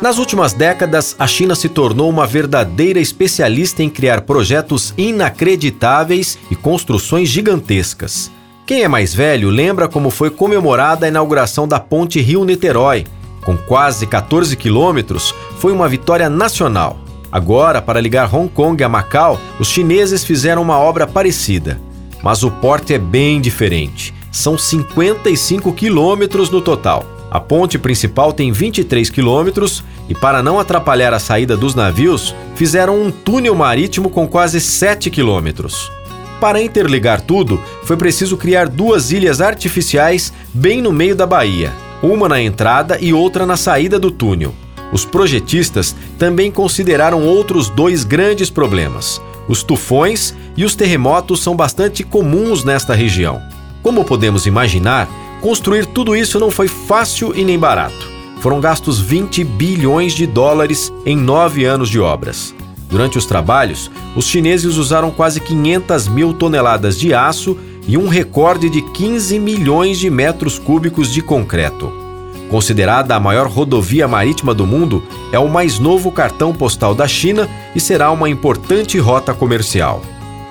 Nas últimas décadas, a China se tornou uma verdadeira especialista em criar projetos inacreditáveis e construções gigantescas. Quem é mais velho lembra como foi comemorada a inauguração da Ponte Rio-Niterói. Com quase 14 quilômetros, foi uma vitória nacional. Agora, para ligar Hong Kong a Macau, os chineses fizeram uma obra parecida. Mas o porte é bem diferente. São 55 quilômetros no total. A ponte principal tem 23 quilômetros e, para não atrapalhar a saída dos navios, fizeram um túnel marítimo com quase 7 quilômetros. Para interligar tudo, foi preciso criar duas ilhas artificiais bem no meio da baía, uma na entrada e outra na saída do túnel. Os projetistas também consideraram outros dois grandes problemas. Os tufões e os terremotos são bastante comuns nesta região. Como podemos imaginar, Construir tudo isso não foi fácil e nem barato. Foram gastos 20 bilhões de dólares em nove anos de obras. Durante os trabalhos, os chineses usaram quase 500 mil toneladas de aço e um recorde de 15 milhões de metros cúbicos de concreto. Considerada a maior rodovia marítima do mundo, é o mais novo cartão postal da China e será uma importante rota comercial.